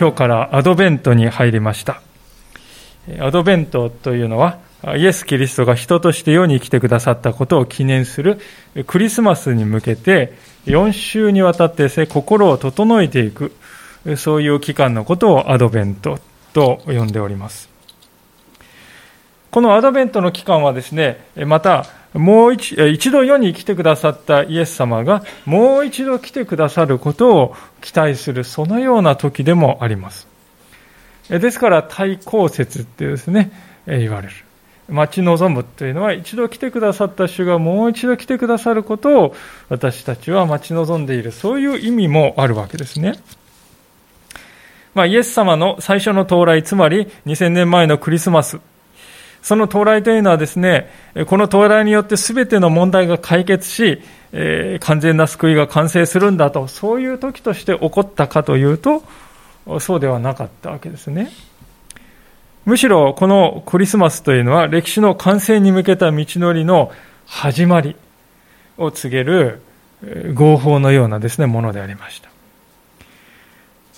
今日からアドベントに入りました。アドベントというのは、イエス・キリストが人として世に来てくださったことを記念するクリスマスに向けて4週にわたって心を整えていく、そういう期間のことをアドベントと呼んでおります。このアドベントの期間はですね、またもう一一度世に来てくださったイエス様がもう一度来てくださることを期待するそのような時でもあります。ですから対抗説ってですね、言われる。待ち望むというのは一度来てくださった主がもう一度来てくださることを私たちは待ち望んでいる。そういう意味もあるわけですね。まあ、イエス様の最初の到来、つまり2000年前のクリスマスその到来というのはですね、この到来によって全ての問題が解決し、えー、完全な救いが完成するんだと、そういう時として起こったかというと、そうではなかったわけですね。むしろこのクリスマスというのは歴史の完成に向けた道のりの始まりを告げる合法のようなですね、ものでありました。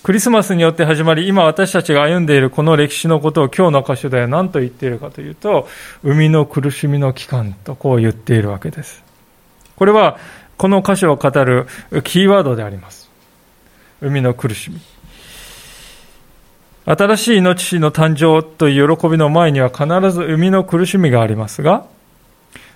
クリスマスによって始まり、今私たちが歩んでいるこの歴史のことを今日の箇所では何と言っているかというと、生みの苦しみの期間とこう言っているわけです。これは、この箇所を語るキーワードであります。生みの苦しみ。新しい命の誕生という喜びの前には必ず生みの苦しみがありますが、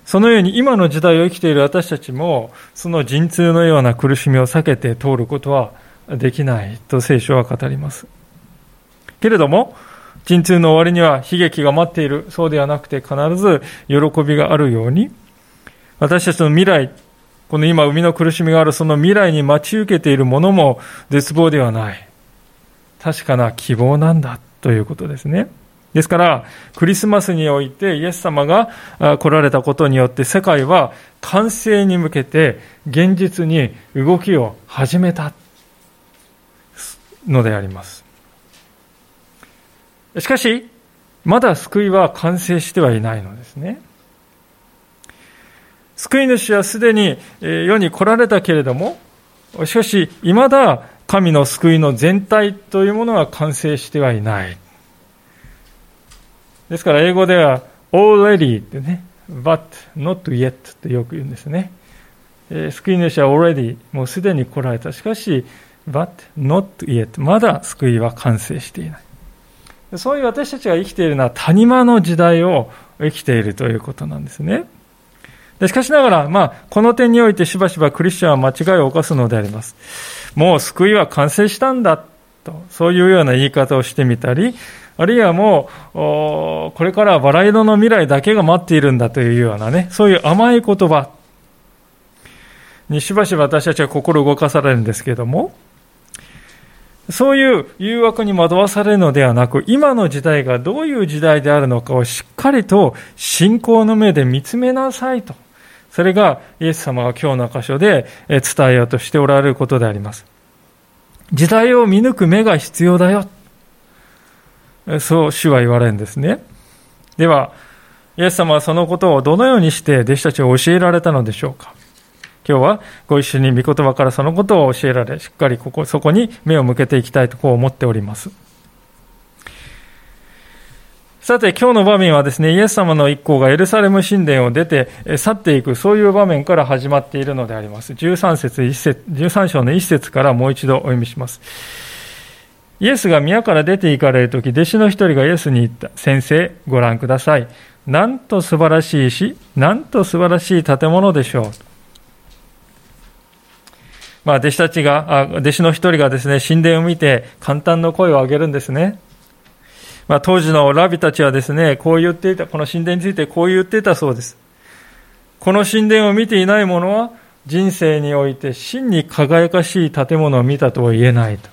そのように今の時代を生きている私たちも、その陣痛のような苦しみを避けて通ることはできないと聖書は語ります。けれども、陣痛の終わりには悲劇が待っている、そうではなくて必ず喜びがあるように、私たちの未来、この今生みの苦しみがあるその未来に待ち受けているものも絶望ではない。確かな希望なんだということですね。ですから、クリスマスにおいてイエス様が来られたことによって世界は完成に向けて現実に動きを始めた。のであります。しかし、まだ救いは完成してはいないのですね。救い主はすでに世に来られたけれども、しかし、未だ神の救いの全体というものは完成してはいない。ですから英語では already ってね、but not yet ってよく言うんですね。救い主は already もうすでに来られた。しかし、but not yet まだ救いは完成していない。そういう私たちが生きているのは谷間の時代を生きているということなんですね。しかしながら、まあ、この点においてしばしばクリスチャンは間違いを犯すのであります。もう救いは完成したんだと、そういうような言い方をしてみたり、あるいはもう、これからはバラ色の未来だけが待っているんだというようなね、そういう甘い言葉にしばしば私たちは心動かされるんですけれども、そういう誘惑に惑わされるのではなく、今の時代がどういう時代であるのかをしっかりと信仰の目で見つめなさいと。それがイエス様が今日の箇所で伝えようとしておられることであります。時代を見抜く目が必要だよ。そう主は言われるんですね。では、イエス様はそのことをどのようにして弟子たちを教えられたのでしょうか。今日はご一緒に御言葉からそのことを教えられ、しっかりここ、そこに目を向けていきたいとこう思っております。さて、今日の場面はですね、イエス様の一行がエルサレム神殿を出て去っていく、そういう場面から始まっているのであります。13節1節、13章の1節からもう一度お読みします。イエスが宮から出て行かれるとき、弟子の一人がイエスに言った。先生、ご覧ください。なんと素晴らしい石、なんと素晴らしい建物でしょう。まあ、弟子たちが、弟子の一人がですね、神殿を見て簡単な声を上げるんですね。まあ、当時のラビたちはですね、こう言っていた、この神殿についてこう言っていたそうです。この神殿を見ていない者は、人生において真に輝かしい建物を見たとは言えないと。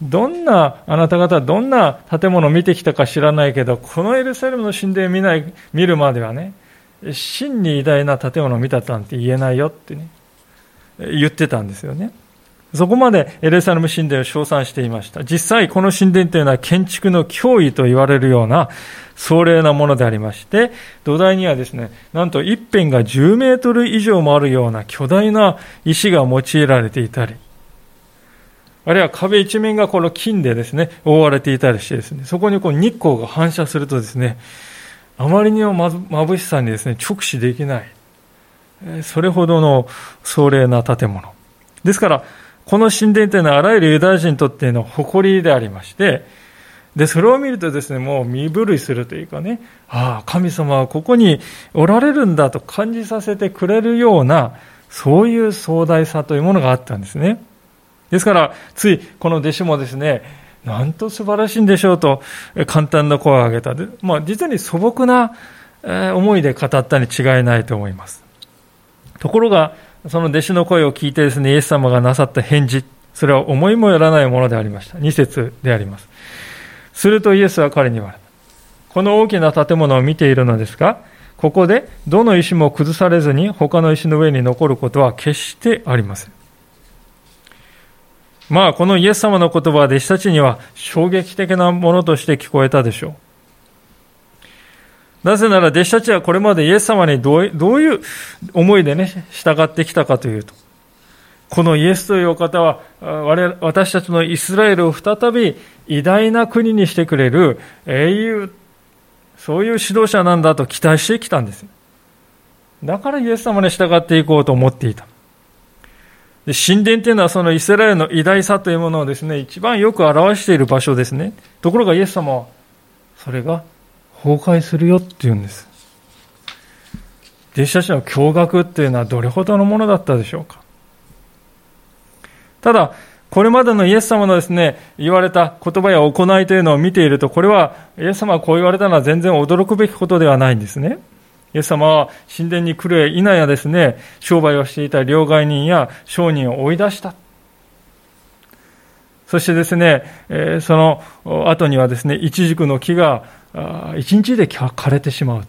どんな、あなた方どんな建物を見てきたか知らないけど、このエルサレムの神殿を見ない、見るまではね、真に偉大な建物を見たなんて言えないよってね、言ってたんですよね。そこまでエルサレム神殿を称賛していました。実際、この神殿というのは建築の脅威と言われるような壮麗なものでありまして、土台にはですね、なんと一辺が10メートル以上もあるような巨大な石が用いられていたり、あるいは壁一面がこの金でですね、覆われていたりしてですね、そこにこう日光が反射するとですね、あまりにも眩しさにですね、直視できない。それほどの壮麗な建物。ですから、この神殿というのはあらゆるユダヤ人にとっての誇りでありまして、で、それを見るとですね、もう身震いするというかね、ああ、神様はここにおられるんだと感じさせてくれるような、そういう壮大さというものがあったんですね。ですから、ついこの弟子もですね、なんと素晴らしいんでしょうと、簡単な声を上げた。まあ、実に素朴な思いで語ったに違いないと思います。ところが、その弟子の声を聞いてですね、イエス様がなさった返事、それは思いもよらないものでありました。2節であります。するとイエスは彼に言われた。この大きな建物を見ているのですが、ここでどの石も崩されずに他の石の上に残ることは決してありません。まあ、このイエス様の言葉は弟子たちには衝撃的なものとして聞こえたでしょう。なぜなら弟子たちはこれまでイエス様にどういう思いでね、従ってきたかというと、このイエスというお方は、我私たちのイスラエルを再び偉大な国にしてくれる英雄、そういう指導者なんだと期待してきたんです。だからイエス様に従っていこうと思っていた。で神殿というのはそのイスラエルの偉大さというものをですね、一番よく表している場所ですね。ところがイエス様は、それが崩壊するよって言うんです。弟子たちの驚愕っていうのはどれほどのものだったでしょうか。ただ、これまでのイエス様のですね、言われた言葉や行いというのを見ていると、これは、イエス様がこう言われたのは全然驚くべきことではないんですね。イエス様は神殿に来るや否やですね、商売をしていた両替人や商人を追い出した。そしてですね、その後にはですね、一軸の木が一日で枯れてしまうと。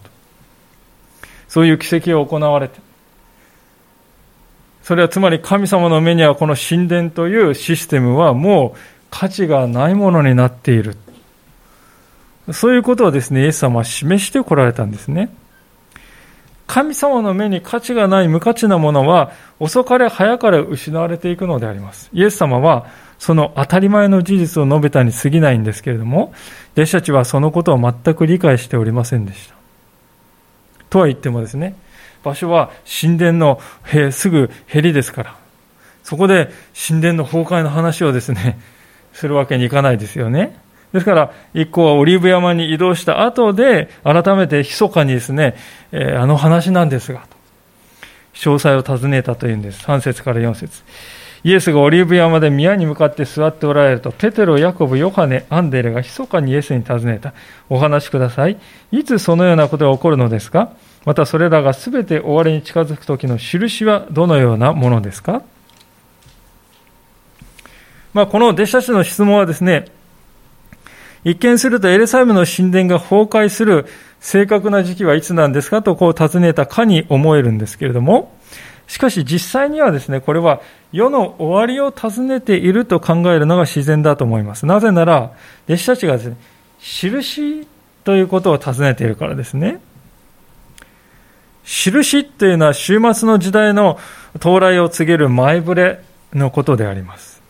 そういう奇跡が行われて。それはつまり神様の目にはこの神殿というシステムはもう価値がないものになっている。そういうことをですね、イエス様は示してこられたんですね。神様の目に価値がない無価値なものは遅かれ早かれ失われていくのであります。イエス様はその当たり前の事実を述べたに過ぎないんですけれども、弟子たちはそのことを全く理解しておりませんでした。とは言ってもですね、場所は神殿のすぐへりですから、そこで神殿の崩壊の話をですね、するわけにいかないですよね。ですから、一行はオリーブ山に移動した後で、改めて密かにですね、えー、あの話なんですが、詳細を尋ねたというんです。3節から4節イエスがオリーブ山で宮に向かって座っておられると、ペテロ、ヤコブ、ヨハネ、アンデレが密かにイエスに尋ねた。お話しください。いつそのようなことが起こるのですか？またそれらがすべて終わりに近づく時の印はどのようなものですか？まあ、この弟子たちの質問はですね、一見するとエルサレムの神殿が崩壊する正確な時期はいつなんですか？とこう尋ねたかに思えるんですけれども、しかし実際にはですね、これは世の終わりを尋ねていると考えるのが自然だと思います。なぜなら、弟子たちがですね、印ということを尋ねているからですね。印というのは終末の時代の到来を告げる前触れのことであります。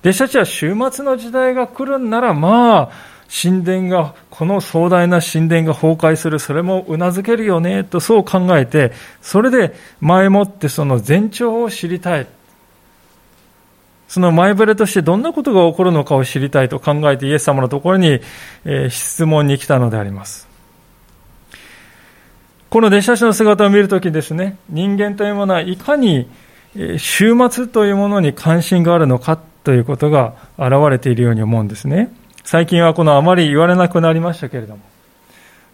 弟子たちは終末の時代が来るんなら、まあ、神殿が、この壮大な神殿が崩壊する、それも頷けるよね、とそう考えて、それで前もってその前兆を知りたい。その前触れとしてどんなことが起こるのかを知りたいと考えてイエス様のところに、質問に来たのであります。この弟子たちの姿を見るときですね、人間というものはいかに終末というものに関心があるのかということが現れているように思うんですね。最近はこのあまり言われなくなりましたけれども、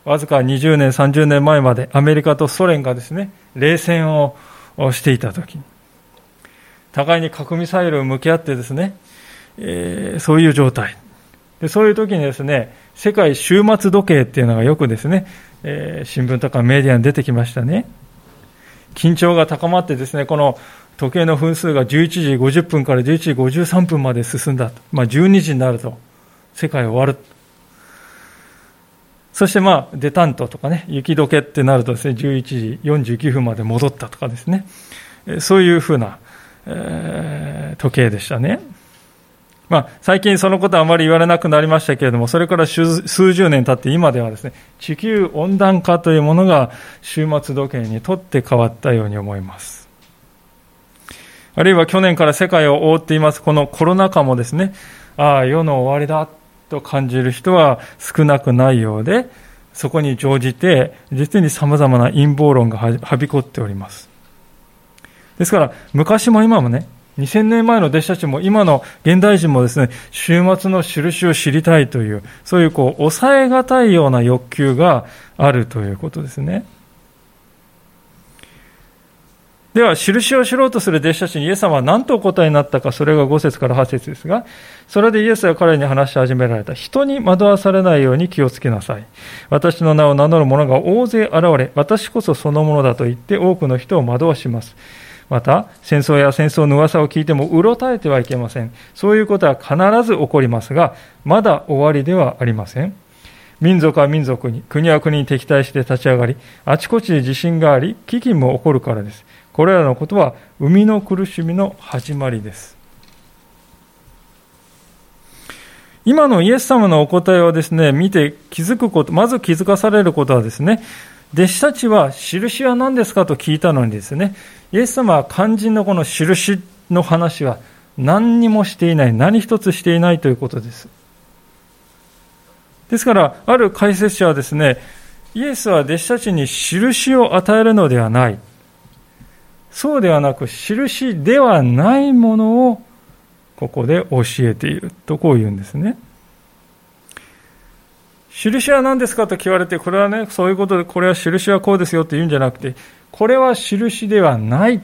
わずか20年、30年前までアメリカとソ連がですね、冷戦をしていたとき、互いに核ミサイルを向き合ってですね、えー、そういう状態。でそういう時にですね、世界終末時計っていうのがよくですね、えー、新聞とかメディアに出てきましたね。緊張が高まってですね、この時計の分数が11時50分から11時53分まで進んだ。まあ、12時になると世界終わる。そしてまあ、デタントとかね、雪解けってなるとですね、11時49分まで戻ったとかですね、そういうふうな、えー、時計でしたね。まあ、最近そのことはあまり言われなくなりましたけれども、それから数十年経って今ではですね、地球温暖化というものが終末時計にとって変わったように思います。あるいは去年から世界を覆っていますこのコロナ禍もですね、ああ、世の終わりだと感じる人は少なくないようで、そこに乗じて、実に様々な陰謀論がはびこっております。ですから、昔も今もね、2000年前の弟子たちも今の現代人もですね、終末の印を知りたいという、そういうこう、抑えがたいような欲求があるということですね。では、印を知ろうとする弟子たちにイエス様は何とお答えになったか、それが5節から8節ですが、それでイエスは彼に話し始められた。人に惑わされないように気をつけなさい。私の名を名乗る者が大勢現れ、私こそそのものだと言って多くの人を惑わします。また、戦争や戦争の噂を聞いてもうろたえてはいけません。そういうことは必ず起こりますが、まだ終わりではありません。民族は民族に、国は国に敵対して立ち上がり、あちこちで地震があり、飢饉も起こるからです。これらのことは生みの苦しみの始まりです。今のイエス様のお答えをですね、見て気づくこと、まず気づかされることはですね、弟子たちは印は何ですかと聞いたのにですね、イエス様は肝心のこの印の話は何にもしていない、何一つしていないということです。ですから、ある解説者はですね、イエスは弟子たちに印を与えるのではない。そうではなく、印ではないものをここで教えているとこう言うんですね。印は何ですかと聞かれて、これはね、そういうことで、これは印はこうですよって言うんじゃなくて、これは印ではない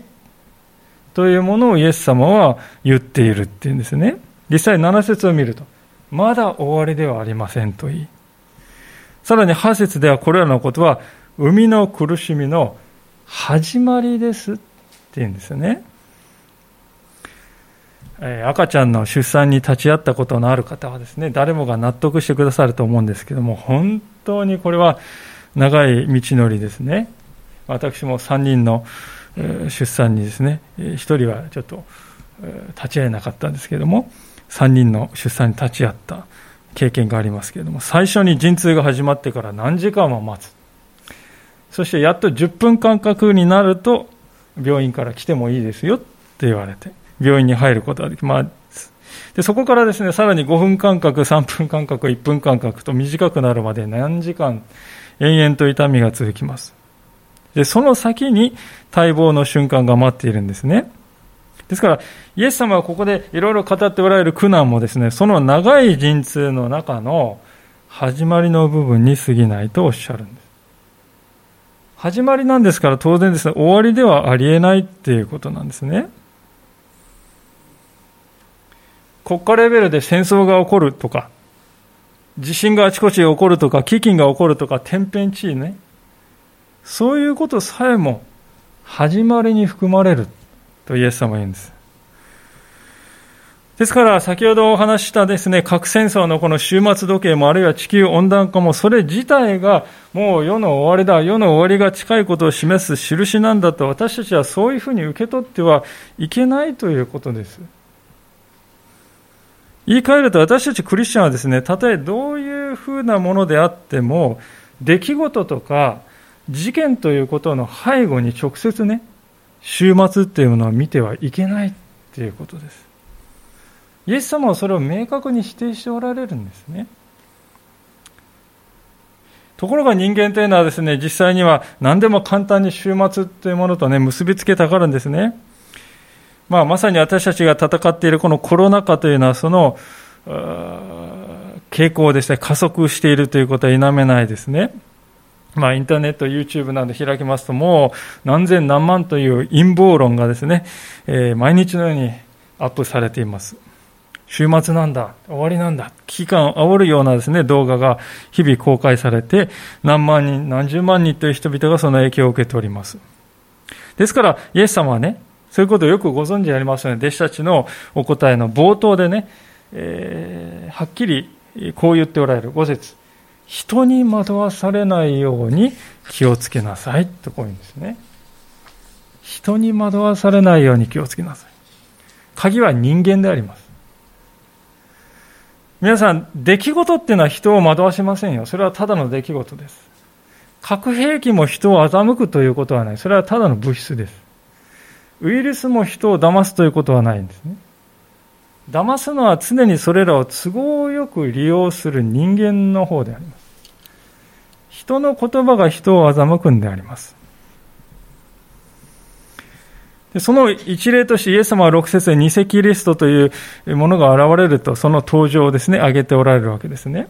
というものをイエス様は言っているっていうんですね。実際7節を見ると、まだ終わりではありませんと言い、さらに8節ではこれらのことは、生みの苦しみの始まりですっていうんですよね。赤ちゃんの出産に立ち会ったことのある方はですね、誰もが納得してくださると思うんですけども、本当にこれは長い道のりですね。私も3人の出産にですね、1人はちょっと立ち会えなかったんですけども、3人の出産に立ち会った経験がありますけれども、最初に陣痛が始まってから何時間も待つ。そしてやっと10分間隔になると、病院から来てもいいですよって言われて、病院に入ることができます。でそこからですね、さらに5分間隔、3分間隔、1分間隔と短くなるまで何時間、延々と痛みが続きます。で、その先に待望の瞬間が待っているんですね。ですから、イエス様はここでいろいろ語っておられる苦難もですね、その長い陣痛の中の始まりの部分に過ぎないとおっしゃるんです。始まりなんですから当然ですね、終わりではありえないっていうことなんですね。国家レベルで戦争が起こるとか、地震があちこちで起こるとか、飢饉が起こるとか、天変地異ね。そういうことさえも始まりに含まれるとイエス様は言うんです。ですから、先ほどお話したですね、核戦争のこの終末時計も、あるいは地球温暖化も、それ自体がもう世の終わりだ、世の終わりが近いことを示す印なんだと、私たちはそういうふうに受け取ってはいけないということです。言い換えると、私たちクリスチャンはですね、たとえどういうふうなものであっても、出来事とか事件ということの背後に直接ね、終末っていうものを見てはいけないっていうことです。イエス様はそれを明確に否定しておられるんですね。ところが人間というのはですね、実際には何でも簡単に終末というものとね、結びつけたがるんですね。まあ、まさに私たちが戦っているこのコロナ禍というのは、その、傾向をですね、加速しているということは否めないですね。まあ、インターネット、YouTube など開きますと、もう何千何万という陰謀論がですね、えー、毎日のようにアップされています。週末なんだ、終わりなんだ、危機感を煽るようなですね、動画が日々公開されて、何万人、何十万人という人々がその影響を受けております。ですから、イエス様はね、そういうことをよくご存知でありますよね。弟子たちのお答えの冒頭でね、えー、はっきりこう言っておられる。五節人に惑わされないように気をつけなさいとこういうんですね。人に惑わされないように気をつけなさい。鍵は人間であります。皆さん、出来事っていうのは人を惑わしませんよ。それはただの出来事です。核兵器も人を欺くということはない。それはただの物質です。ウイルスも人を騙すということはないんですね。騙すのは常にそれらを都合よく利用する人間の方であります。人の言葉が人を欺くんであります。その一例としてイエス様は6節で偽キリストというものが現れると、その登場をですね、挙げておられるわけですね。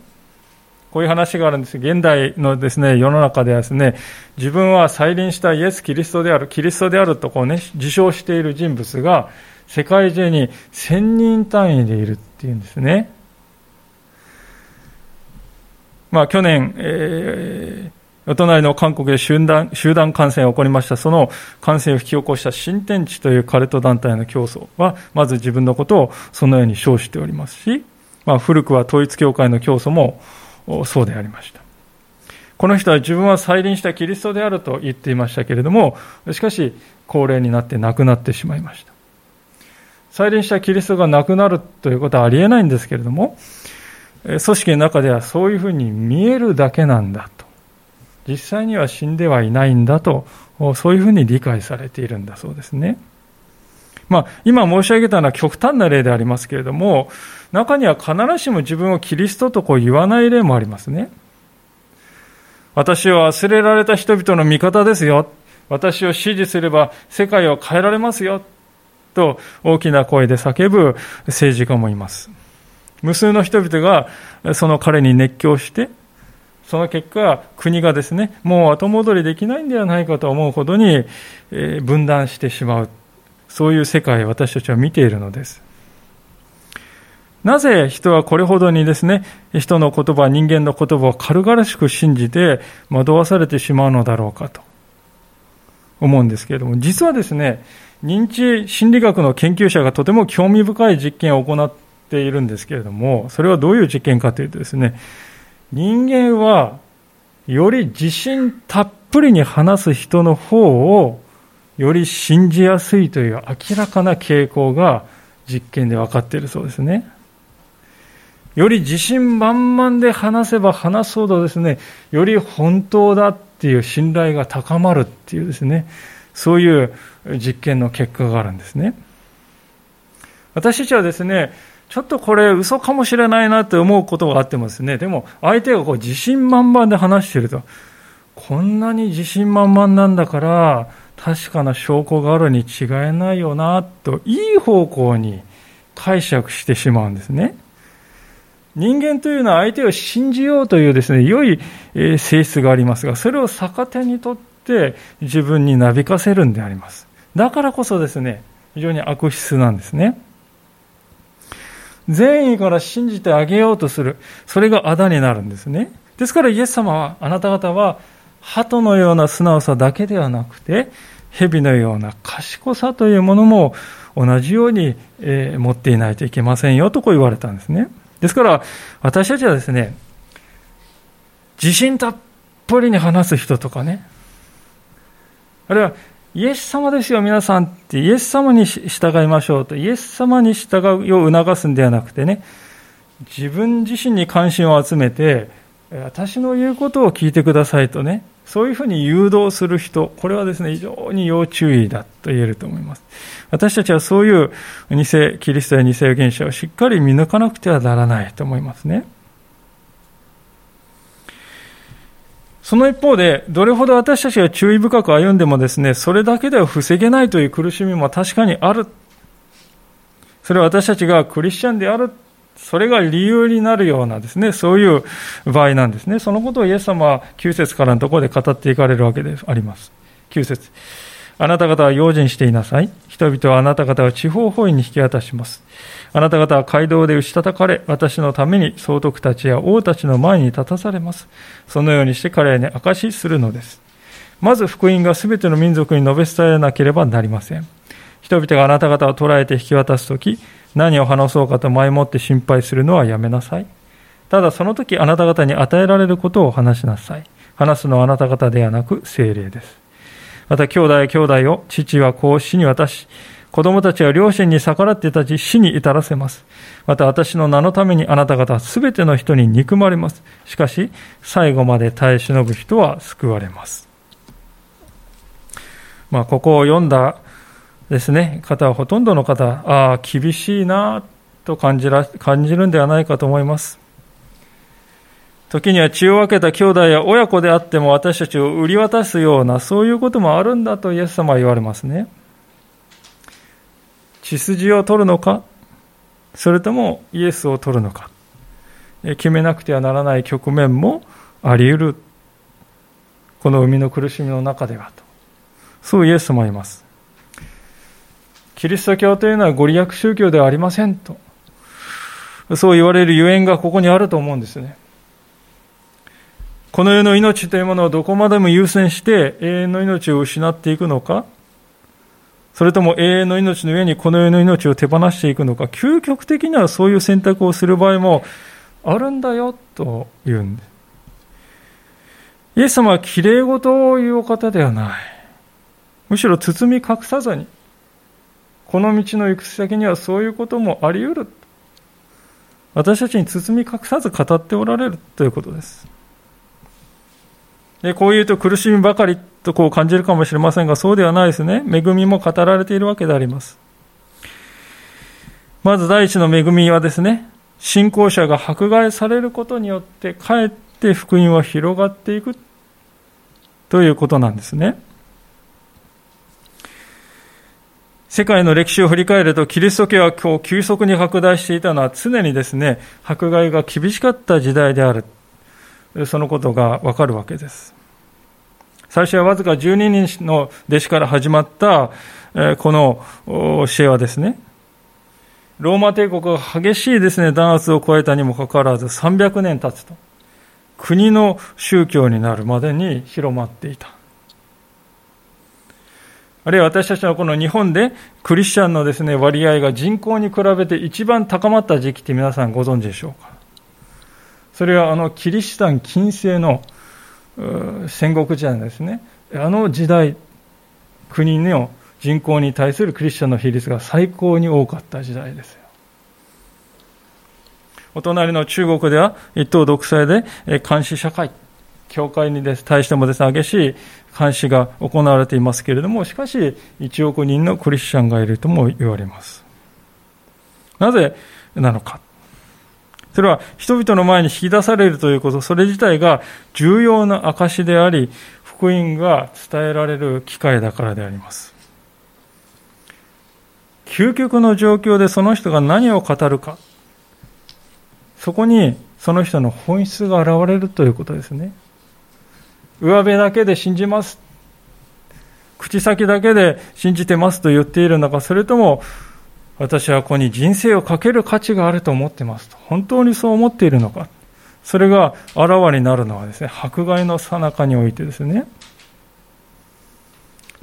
こういう話があるんです。現代のですね、世の中ではですね、自分は再臨したイエス・キリストである、キリストであるとこうね、自称している人物が、世界中に1000人単位でいるっていうんですね。まあ去年、えー隣の韓国で集団集団感染が起こりました。その感染を引き起こした新天地というカルト団体の競争は、まず自分のことをそのように称しておりますし、まあ、古くは統一教会の競争もそうでありました。この人は自分は再臨したキリストであると言っていましたけれども、しかし、高齢になって亡くなってしまいました。再臨したキリストが亡くなるということはありえないんですけれども、組織の中ではそういうふうに見えるだけなんだ。実際には死んではいないんだと、そういうふうに理解されているんだそうですね。まあ、今申し上げたのは極端な例でありますけれども、中には必ずしも自分をキリストとこう言わない例もありますね。私は忘れられた人々の味方ですよ。私を支持すれば世界を変えられますよ。と大きな声で叫ぶ政治家もいます。無数の人々がその彼に熱狂して、その結果、国がですね、もう後戻りできないんではないかと思うほどに分断してしまう。そういう世界を私たちは見ているのです。なぜ人はこれほどにですね、人の言葉、人間の言葉を軽々しく信じて惑わされてしまうのだろうかと思うんですけれども、実はですね、認知心理学の研究者がとても興味深い実験を行っているんですけれども、それはどういう実験かというとですね、人間はより自信たっぷりに話す人の方をより信じやすいという明らかな傾向が実験で分かっているそうですね。より自信満々で話せば話すほどですね、より本当だっていう信頼が高まるっていうですね、そういう実験の結果があるんですね。私たちはですね、ちょっとこれ嘘かもしれないなって思うことがあってもですね、でも相手がこう自信満々で話していると、こんなに自信満々なんだから、確かな証拠があるに違いないよな、と、いい方向に解釈してしまうんですね。人間というのは相手を信じようというですね、良い性質がありますが、それを逆手にとって自分になびかせるんであります。だからこそですね、非常に悪質なんですね。善意から信じてあげようとする。それがあだになるんですね。ですからイエス様は、あなた方は、鳩のような素直さだけではなくて、蛇のような賢さというものも同じように、え持っていないといけませんよとこう言われたんですね。ですから、私たちはですね、自信たっぷりに話す人とかね、あるいは、イエス様ですよ、皆さんって、イエス様に従いましょうと、イエス様に従うよう促すんではなくてね、自分自身に関心を集めて、私の言うことを聞いてくださいとね、そういうふうに誘導する人、これはですね、非常に要注意だと言えると思います。私たちはそういう偽キリストや偽預言者をしっかり見抜かなくてはならないと思いますね。その一方で、どれほど私たちが注意深く歩んでもですね、それだけでは防げないという苦しみも確かにある。それは私たちがクリスチャンであるそれが理由になるようなですね、そういう場合なんですね。そのことをイエス様は9節からのところで語っていかれるわけであります。9節あなた方は用心していなさい。人々はあなた方を地方法院に引き渡します。あなた方は街道で打ち叩かれ、私のために総督たちや王たちの前に立たされます。そのようにして彼らに証しするのです。まず福音が全ての民族に述べ伝えなければなりません。人々があなた方を捕らえて引き渡すとき、何を話そうかと前もって心配するのはやめなさい。ただその時あなた方に与えられることを話しなさい。話すのはあなた方ではなく精霊です。また兄弟兄弟を父は子を死に渡し、子供たちは両親に逆らって立ち死に至らせます。また私の名のためにあなた方は全ての人に憎まれます。しかし、最後まで耐え忍ぶ人は救われます。まあ、ここを読んだですね、方はほとんどの方、ああ、厳しいなと感じら感じるんではないかと思います。時には血を分けた兄弟や親子であっても私たちを売り渡すような、そういうこともあるんだとイエス様は言われますね。血筋を取るのか、それともイエスを取るのか、決めなくてはならない局面もあり得る。この生みの苦しみの中ではと。そうイエス様います。キリスト教というのはご利益宗教ではありませんと。そう言われるゆえんがここにあると思うんですね。この世の命というものをどこまでも優先して永遠の命を失っていくのか、それとも永遠の命の上にこの世の命を手放していくのか、究極的にはそういう選択をする場合もあるんだよと言うんです。イエス様はきれい事を言うお方ではない。むしろ包み隠さずに、この道の行く先にはそういうこともあり得る。私たちに包み隠さず語っておられるということです。でこう言うと苦しみばかりとこう感じるかもしれませんが、そうではないですね。恵みも語られているわけであります。まず第一の恵みはですね、信仰者が迫害されることによって、かえって福音は広がっていくということなんですね。世界の歴史を振り返ると、キリスト教は今日急速に拡大していたのは常にですね、迫害が厳しかった時代である。そのことがわかるわけです。最初はわずか12人の弟子から始まったこの教えはですね、ローマ帝国が激しいですね、弾圧を超えたにもかかわらず300年経つと、国の宗教になるまでに広まっていた。あるいは私たちはこの日本でクリスチャンのですね、割合が人口に比べて一番高まった時期って皆さんご存知でしょうかそれはあのキリシタン近世の戦国時代ですね。あの時代、国の人口に対するクリスチャンの比率が最高に多かった時代です。お隣の中国では一党独裁で監視社会、教会に対してもですね、激しい監視が行われていますけれども、しかし1億人のクリスチャンがいるとも言われます。なぜなのか。それは人々の前に引き出されるということ、それ自体が重要な証であり、福音が伝えられる機会だからであります。究極の状況でその人が何を語るか、そこにその人の本質が現れるということですね。上辺だけで信じます。口先だけで信じてますと言っているのか、それとも私はここに人生をかける価値があると思ってますと。本当にそう思っているのか。それがあらわになるのはですね、迫害の最中においてですね、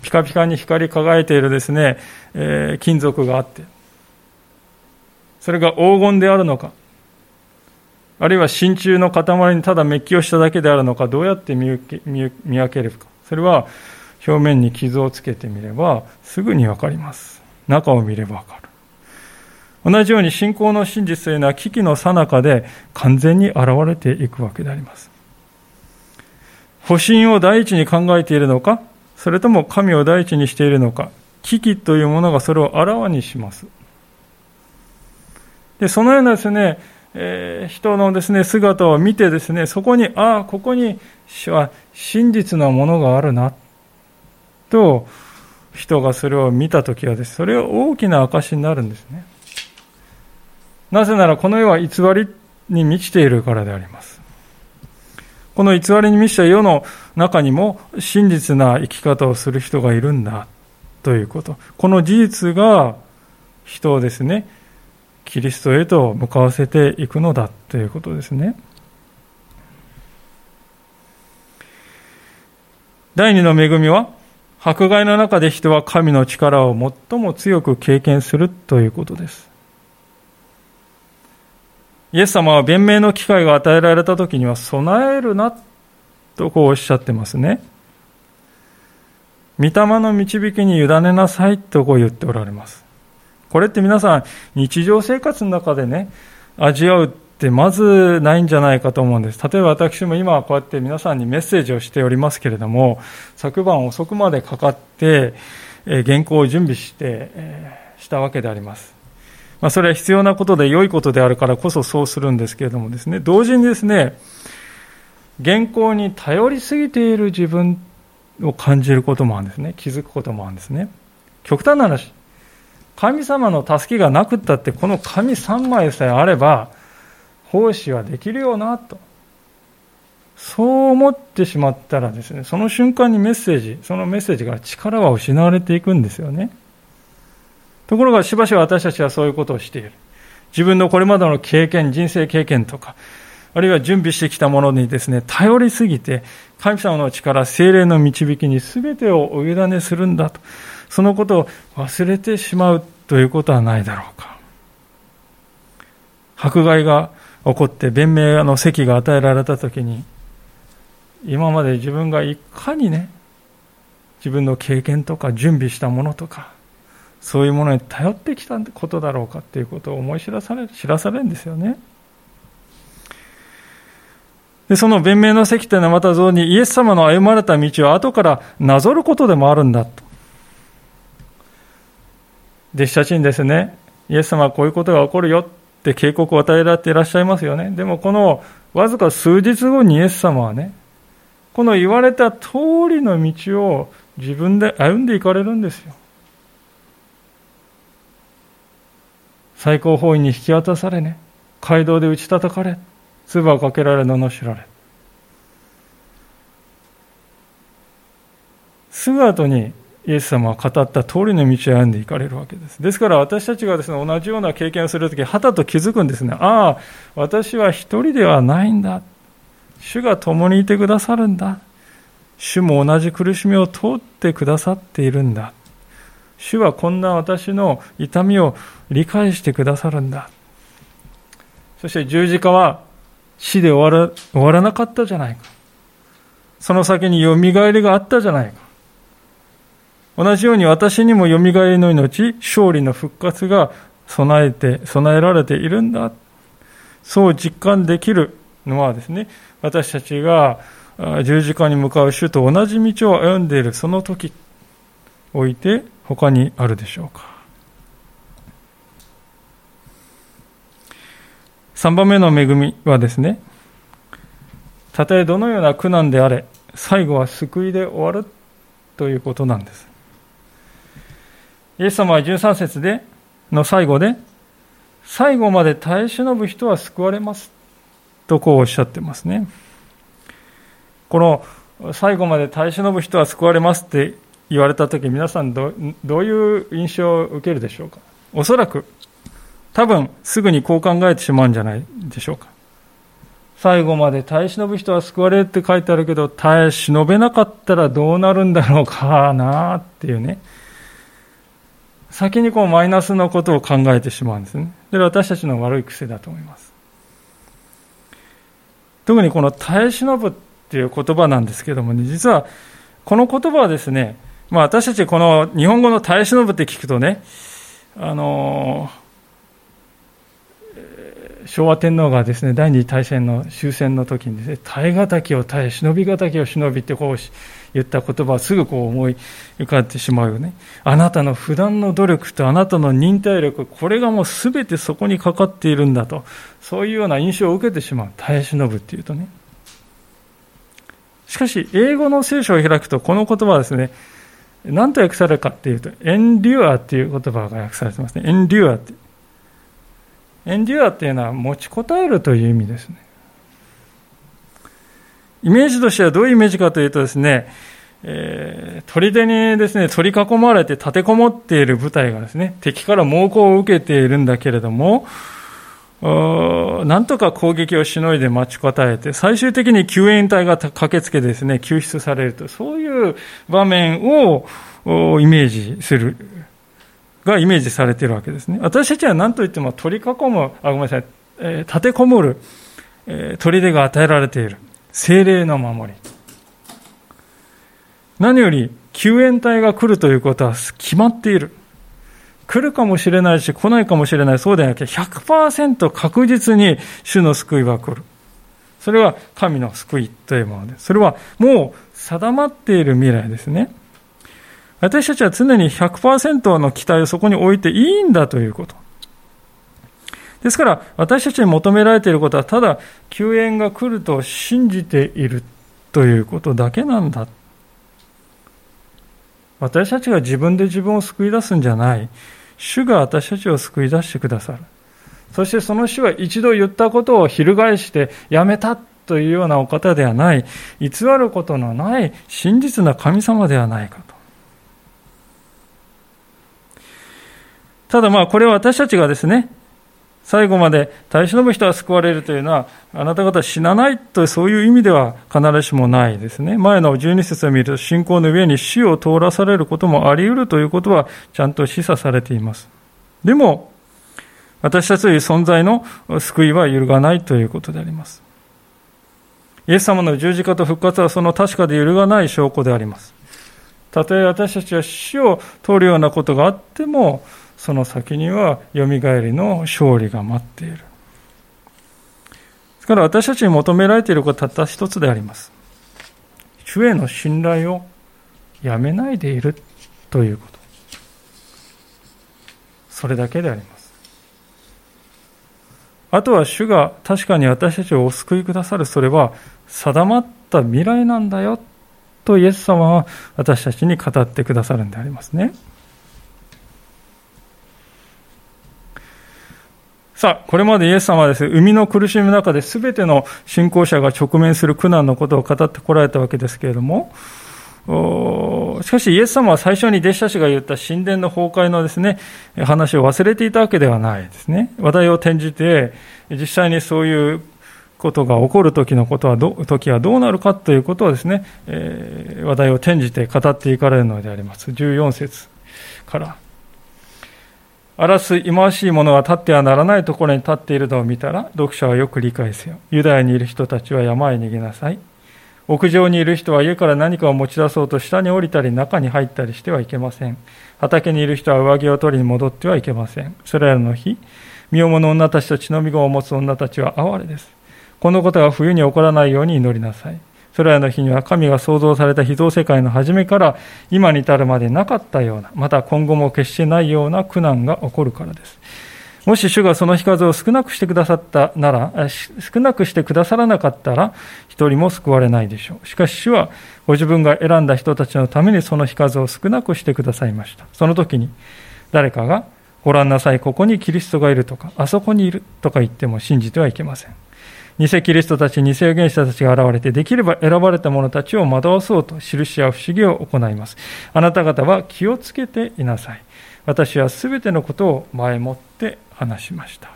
ピカピカに光り輝いているですね、えー、金属があって、それが黄金であるのか、あるいは真鍮の塊にただメッキをしただけであるのか、どうやって見分けるか。それは表面に傷をつけてみればすぐにわかります。中を見ればわかる。同じように信仰の真実というのは危機の最中で完全に現れていくわけであります。保身を第一に考えているのか、それとも神を第一にしているのか、危機というものがそれをあらわにします。で、そのようなですね、えー、人のですね、姿を見てですね、そこに、ああ、ここには真実なものがあるな、と、人がそれを見たときはです、それは大きな証になるんですね。なぜならこの世は偽りに満ちているからであります。この偽りに満ちた世の中にも真実な生き方をする人がいるんだということ。この事実が人をですね、キリストへと向かわせていくのだということですね。第二の恵みは、迫害の中で人は神の力を最も強く経験するということです。イエス様は弁明の機会が与えられた時には備えるなとこうおっしゃってますね。御霊の導きに委ねなさいとこう言っておられます。これって皆さん日常生活の中でね、味わうってまずないんじゃないかと思うんです。例えば私も今はこうやって皆さんにメッセージをしておりますけれども、昨晩遅くまでかかって、原稿を準備して、したわけであります。まあ、それは必要なことで良いことであるからこそそうするんですけれどもですね、同時にですね、原稿に頼りすぎている自分を感じることもあるんですね。気づくこともあるんですね。極端な話、神様の助けがなくったって、この紙3枚さえあれば、奉仕はできるよな、と。そう思ってしまったらですね、その瞬間にメッセージ、そのメッセージから力は失われていくんですよね。ところがしばしば私たちはそういうことをしている。自分のこれまでの経験、人生経験とか、あるいは準備してきたものにですね、頼りすぎて、神様の力、精霊の導きに全てをお委ねするんだと、そのことを忘れてしまうということはないだろうか。迫害が起こって弁明の席が与えられたときに、今まで自分がいかにね、自分の経験とか準備したものとか、そういうものに頼ってきたことだろうかっていうことを思い知らされ、知らされるんですよね。で、その弁明の席というのはまた像にイエス様の歩まれた道を後からなぞることでもあるんだと。弟子たちにですね、イエス様はこういうことが起こるよって警告を与えられていらっしゃいますよね。でもこのわずか数日後にイエス様はね、この言われた通りの道を自分で歩んでいかれるんですよ。最高法院に引き渡されね、街道で打ち叩かれ、唾をかけられ、罵られ。すぐ後にイエス様は語った通りの道を歩んでいかれるわけです。ですから私たちがですね、同じような経験をするとき、はたと気づくんですね。ああ、私は一人ではないんだ。主が共にいてくださるんだ。主も同じ苦しみを通ってくださっているんだ。主はこんな私の痛みを理解してくださるんだ。そして十字架は死で終わら終わらなかったじゃないか。その先によみがえりがあったじゃないか。同じように私にもよみがえりの命、勝利の復活が備えて、備えられているんだ。そう実感できるのはですね、私たちが十字架に向かう主と同じ道を歩んでいるその時おいて他にあるでしょうか。3番目の恵みはですね、たとえどのような苦難であれ、最後は救いで終わるということなんです。イエス様は13節での最後で、最後まで耐え忍ぶ人は救われますとこうおっしゃってますね。この最後まで耐え忍ぶ人は救われますって言われたとき、皆さんどどういう印象を受けるでしょうか？おそらく、多分すぐにこう考えてしまうんじゃないでしょうか。最後まで耐え忍ぶ人は救われるって書いてあるけど、耐え忍べなかったらどうなるんだろうかなっていうね。先にこうマイナスのことを考えてしまうんですね。それは私たちの悪い癖だと思います。特にこの耐え忍ぶっていう言葉なんですけどもね、実はこの言葉はですね、まあ私たちこの日本語の耐え忍ぶって聞くとね、あの昭和天皇がですね第二次大戦の終戦の時にですね耐え難きを耐え忍び難きを忍びってこう言った言葉をすぐこう思い浮かべてしまうよね。あなたの普段の努力とあなたの忍耐力これがもう全てそこにかかっているんだとそういうような印象を受けてしまう。耐え忍ぶっていうとね。しかし英語の聖書を開くとこの言葉はですね何と訳されるかっていうとエンデュアっていう言葉が訳されてますねエンデュアってエンデュアっていうのは持ちこたえるという意味ですね。イメージとしてはどういうイメージかというとですね、えー、砦にですね、取り囲まれて立てこもっている部隊がですね、敵から猛攻を受けているんだけれども、なんとか攻撃をしのいで待ちこたえて、最終的に救援隊が駆けつけですね、救出されると、そういう場面をイメージする、がイメージされているわけですね。私たちは何と言っても取り囲む、あ、ごめんなさい、えー、立てこもる、えー、砦が与えられている。精霊の守り。何より救援隊が来るということは決まっている。来るかもしれないし、来ないかもしれない、そうでなきゃ100%確実に主の救いは来る。それは神の救いというものです。それはもう定まっている未来ですね。私たちは常に100%の期待をそこに置いていいんだということ。ですから、私たちに求められていることは、ただ救援が来ると信じているということだけなんだ私たちが自分で自分を救い出すんじゃない。主が私たちを救い出してくださる。そしてその主は一度言ったことを翻してやめたというようなお方ではない、偽ることのない真実な神様ではないかと。ただまあこれは私たちがですね、最後まで耐え忍ぶ人は救われるというのは、あなた方死なないとそういう意味では必ずしもないですね。前の12節を見ると、信仰の上に死を通らされることもあり得るということは、ちゃんと示唆されています。でも、私たちという存在の救いは揺るがないということであります。イエス様の十字架と復活はその確かで揺るがない証拠であります。たとえ私たちは死を通るようなことがあっても、その先にはよみがえりの勝利が待っている。ですから私たちに求められていることはたった一つであります。主への信頼をやめないでいるということ。それだけであります。あとは主が確かに私たちをお救いくださるそれは定まった未来なんだよとイエス様は私たちに語ってくださるんでありますね。さあ、これまでイエス様はですね、生みの苦しみの中で全ての信仰者が直面する苦難のことを語ってこられたわけですけれども、しかしイエス様は最初に弟子たちが言った神殿の崩壊のですね、話を忘れていたわけではないですね。話題を転じて、実際にそういうことが起こる時のことはど、時はどうなるかということをですね、えー、話題を転じて語っていかれるのであります。14節から。荒らす忌まわしい者が立ってはならないところに立っているのを見たら、読者はよく理解せよ。ユダヤにいる人たちは山へ逃げなさい。屋上にいる人は家から何かを持ち出そうと下に降りたり中に入ったりしてはいけません。畑にいる人は上着を取りに戻ってはいけません。それらの日、身重の女たちと血のみ子を持つ女たちは哀れです。このことが冬に起こらないように祈りなさい。それらの日には神が創造された秘蔵世界の初めから今に至るまでなかったような、また今後も決してないような苦難が起こるからです。もし主がその日数を少なくしてくださったなら、少なくしてくださらなかったら、一人も救われないでしょう。しかし主は、ご自分が選んだ人たちのためにその日数を少なくしてくださいました。その時に、誰かが、ご覧なさい、ここにキリストがいるとか、あそこにいるとか言っても信じてはいけません。偽キリストたち、偽預言者たちが現れて、できれば選ばれた者たちを惑わそうと、印や不思議を行います。あなた方は気をつけていなさい。私はすべてのことを前もって話しました。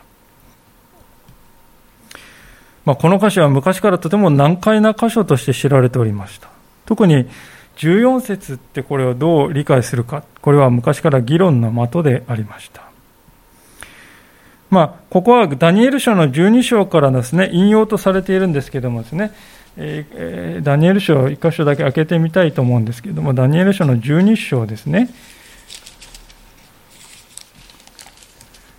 まあ、この箇所は昔からとても難解な箇所として知られておりました。特に14節ってこれをどう理解するか、これは昔から議論の的でありました。まあ、ここはダニエル書の12章からですね、引用とされているんですけれどもですね、えー、ダニエル書を1箇所だけ開けてみたいと思うんですけれども、ダニエル書の12章ですね。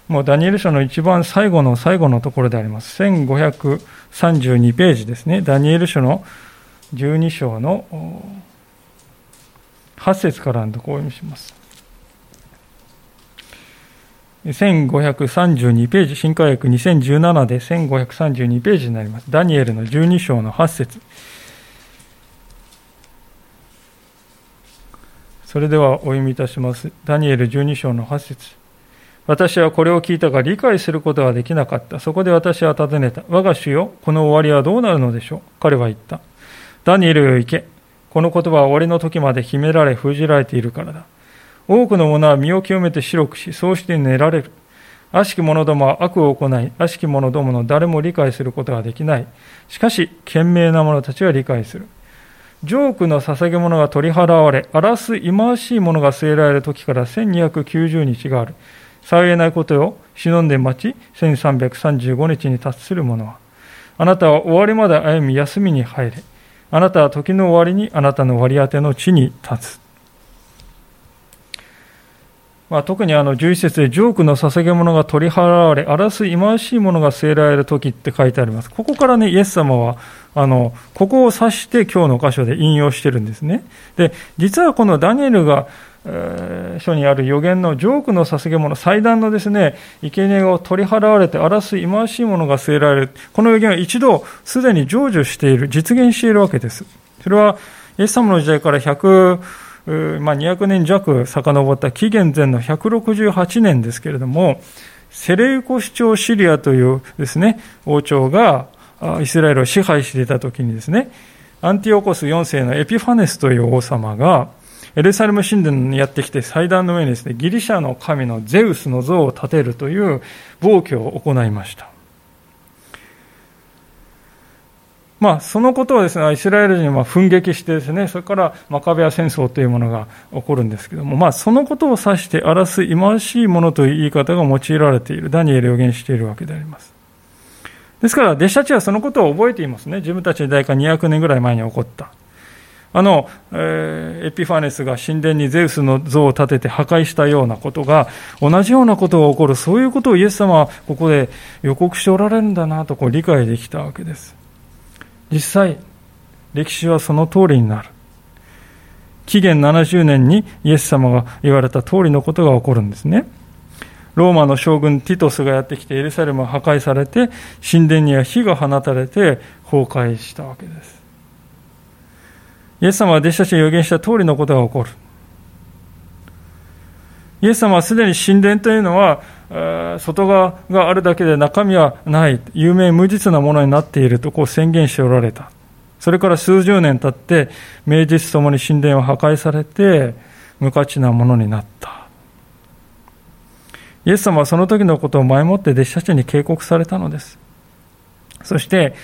もうダニエル書の一番最後の最後のところであります。1532ページですね。ダニエル書の12章の8節からのところを読みします。1532ページ、新科学2017で1532ページになります。ダニエルの12章の8節それではお読みいたします。ダニエル12章の8節私はこれを聞いたが理解することはできなかった。そこで私は尋ねた。我が主よ、この終わりはどうなるのでしょう？彼は言った。ダニエルよ行け。この言葉は終わりの時まで秘められ封じられているからだ。多くの者は身を清めて白くし、そうして寝られる。悪しき者どもは悪を行い、悪しき者どもの誰も理解することができない。しかし、賢明な者たちは理解する。ジョークの捧げ物が取り払われ、荒らす忌まわしいものが据えられる時から1290日がある。幸えないことを忍んで待ち、1335日に達する者は。あなたは終わりまで歩み休みに入れ。あなたは時の終わりにあなたの割り当ての地に立つ。まあ、特にあの11節でジョークの捧げ物が取り払われ、荒らす忌まわしいものが据えられる時って書いてあります。ここからね、イエス様は、あの、ここを指して今日の箇所で引用してるんですね。で、実はこのダニエルが、えー、書にある予言のジョークの捧げ物、祭壇のですね、生贄を取り払われて荒らす忌まわしいものが据えられる。この予言は一度すでに成就している、実現しているわけです。それは、イエス様の時代から100、まあ、200年弱遡った紀元前の168年ですけれども、セレウコ市長シリアというですね、王朝がイスラエルを支配していた時にですね、アンティオコス4世のエピファネスという王様が、エルサレム神殿にやってきて祭壇の上にですね、ギリシャの神のゼウスの像を建てるという暴挙を行いました。まあ、そのことをですね、イスラエル人は奮撃してですね、それからマカベア戦争というものが起こるんですけども、まあ、そのことを指して荒らす忌まわしいものという言い方が用いられている、ダニエル予言しているわけであります。ですから、弟子たちはそのことを覚えていますね。自分たちの代から200年ぐらい前に起こった。あの、えー、エピファネスが神殿にゼウスの像を建てて破壊したようなことが、同じようなことが起こる、そういうことをイエス様はここで予告しておられるんだなとこう理解できたわけです。実際、歴史はその通りになる。紀元70年にイエス様が言われた通りのことが起こるんですね。ローマの将軍ティトスがやってきてエルサレムは破壊されて、神殿には火が放たれて崩壊したわけです。イエス様は弟子たちが予言した通りのことが起こる。イエス様はすでに神殿というのは、外側があるだけで中身はない、有名無実なものになっているとこう宣言しておられた。それから数十年経って、名実ともに神殿は破壊されて、無価値なものになった。イエス様はその時のことを前もって弟子たちに警告されたのです。そして、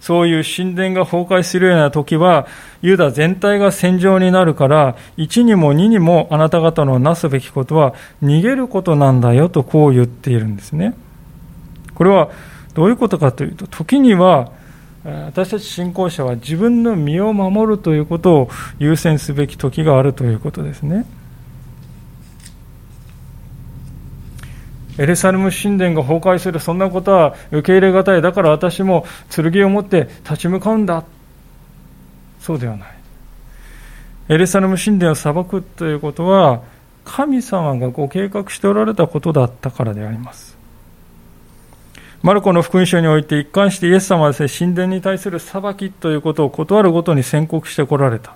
そういう神殿が崩壊するような時は、ユダ全体が戦場になるから、1にも2にもあなた方のなすべきことは逃げることなんだよとこう言っているんですね。これはどういうことかというと、時には私たち信仰者は自分の身を守るということを優先すべき時があるということですね。エルサレム神殿が崩壊する、そんなことは受け入れがたい。だから私も剣を持って立ち向かうんだ。そうではない。エルサレム神殿を裁くということは、神様がご計画しておられたことだったからであります。マルコの福音書において一貫してイエス様はですね、神殿に対する裁きということを断るごとに宣告してこられた。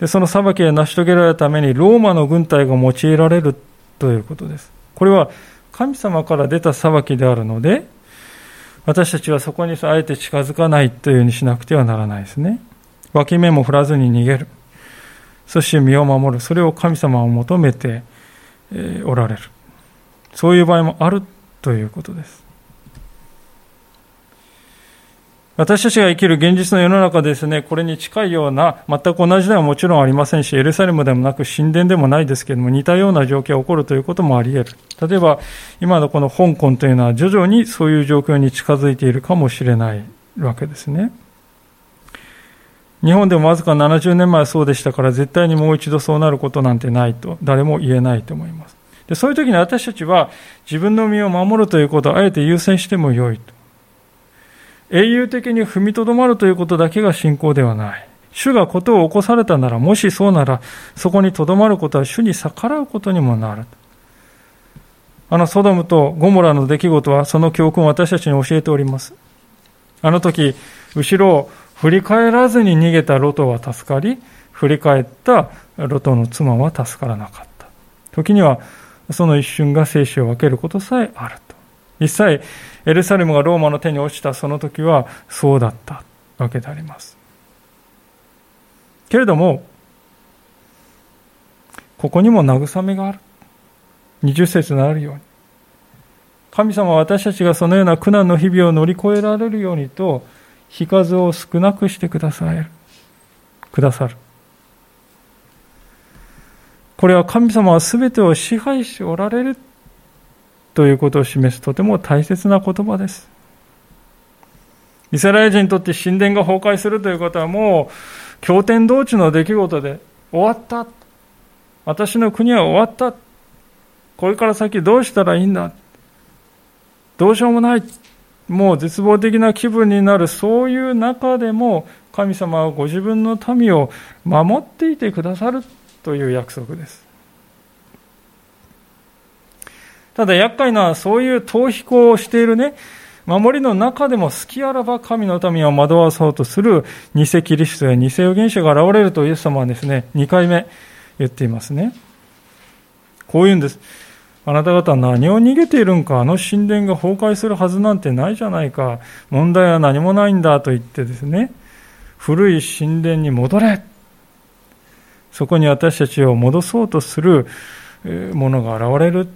でその裁きを成し遂げられるためにローマの軍隊が用いられるということです。これは神様から出た裁きであるので、私たちはそこにあえて近づかないというようにしなくてはならないですね。脇目も振らずに逃げる。そして身を守る。それを神様を求めておられる。そういう場合もあるということです。私たちが生きる現実の世の中ですね、これに近いような、全く同じではもちろんありませんし、エルサレムでもなく神殿でもないですけれども、似たような状況が起こるということもあり得る。例えば、今のこの香港というのは徐々にそういう状況に近づいているかもしれないわけですね。日本でもわずか70年前はそうでしたから、絶対にもう一度そうなることなんてないと、誰も言えないと思います。でそういう時に私たちは自分の身を守るということをあえて優先してもよいと。英雄的に踏みとどまるということだけが信仰ではない。主がことを起こされたなら、もしそうなら、そこにとどまることは主に逆らうことにもなる。あのソドムとゴモラの出来事はその教訓を私たちに教えております。あの時、後ろを振り返らずに逃げたロトは助かり、振り返ったロトの妻は助からなかった。時には、その一瞬が生死を分けることさえあると。実際、エルサレムがローマの手に落ちたその時はそうだったわけであります。けれども、ここにも慰めがある。20節のあるように。神様は私たちがそのような苦難の日々を乗り越えられるようにと、日数を少なくしてくださる。くださる。これは神様は全てを支配しておられるということを示すとても大切な言葉です。イスラエル人にとって神殿が崩壊するということはもう経典同地の出来事で終わった。私の国は終わった。これから先どうしたらいいんだ。どうしようもない。もう絶望的な気分になる、そういう中でも、神様はご自分の民を守っていてくださるという約束です。ただ厄介な、そういう逃避行をしているね、守りの中でも好きあらば神の民を惑わそうとする偽キリストや偽預言者が現れるとイエス様はですね、2回目言っていますね。こういうんです。あなた方は何を逃げているんか、あの神殿が崩壊するはずなんてないじゃないか、問題は何もないんだと言ってですね、古い神殿に戻れ。そこに私たちを戻そうとするものが現れる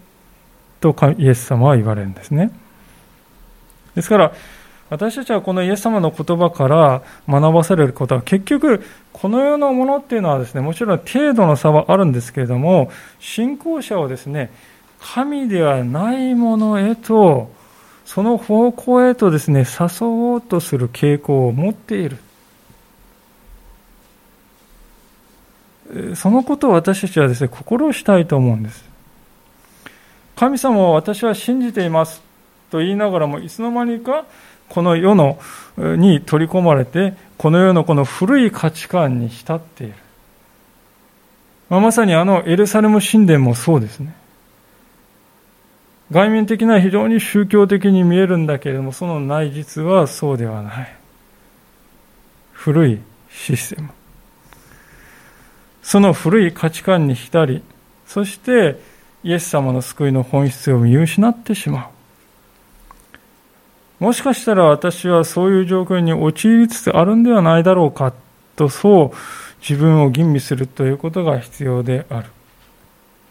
とイエス様は言われるんですね。ですから、私たちはこのイエス様の言葉から学ばされることは結局この世のものっていうのはですねもちろん程度の差はあるんですけれども信仰者をですね神ではないものへと、その方向へとですね、誘おうとする傾向を持っている。そのことを私たちはですね、心したいと思うんです。神様を私は信じていますと言いながらも、いつの間にかこの世のに取り込まれて、この世のこの古い価値観に浸っている。まさにあのエルサレム神殿もそうですね。外面的な非常に宗教的に見えるんだけれども、その内実はそうではない。古いシステム。その古い価値観に浸り、そしてイエス様の救いの本質を見失ってしまう。もしかしたら私はそういう状況に陥りつつあるんではないだろうかと、そう自分を吟味するということが必要である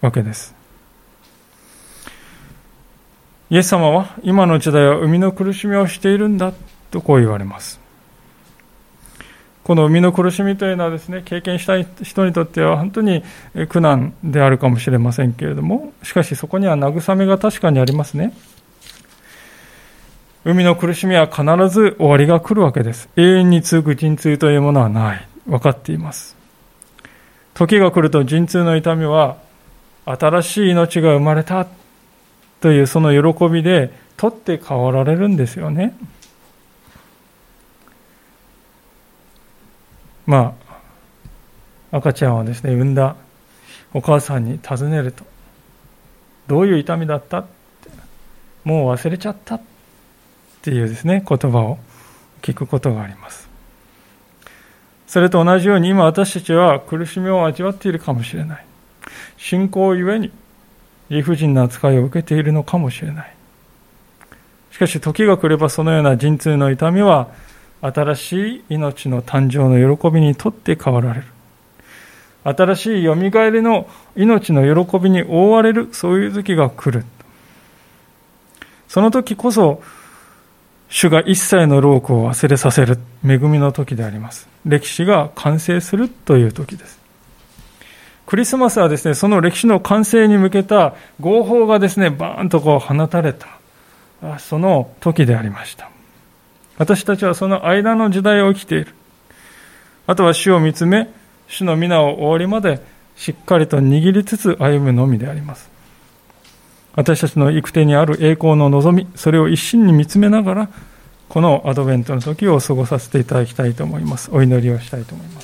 わけです。イエス様は今の時代は生みの苦しみをしているんだとこう言われます。この生みの苦しみというのはですね、経験したい人にとっては本当に苦難であるかもしれませんけれども、しかしそこには慰めが確かにありますね。海の苦しみは必ず終わりが来るわけです。永遠に続く陣痛というものはない。分かっています。時が来ると陣痛の痛みは新しい命が生まれたというその喜びで取って代わられるんですよね。まあ、赤ちゃんはですね、産んだお母さんに尋ねると、どういう痛みだったって、もう忘れちゃったっていうですね、言葉を聞くことがあります。それと同じように今私たちは苦しみを味わっているかもしれない。信仰ゆえに理不尽な扱いを受けているのかもしれない。しかし時が来ればそのような陣痛の痛みは新しい命の誕生の喜びにとって変わられる。新しいよみがえりの命の喜びに覆われる、そういう時が来る。その時こそ、主が一切の労苦を忘れさせる恵みの時であります。歴史が完成するという時です。クリスマスはですね、その歴史の完成に向けた合法がですね、バーンとこう放たれた、その時でありました。私たちはその間の時代を生きている。あとは主を見つめ、主の皆を終わりまでしっかりと握りつつ歩むのみであります。私たちの行く手にある栄光の望み、それを一心に見つめながら、このアドベントの時を過ごさせていただきたいと思います。お祈りをしたいと思います。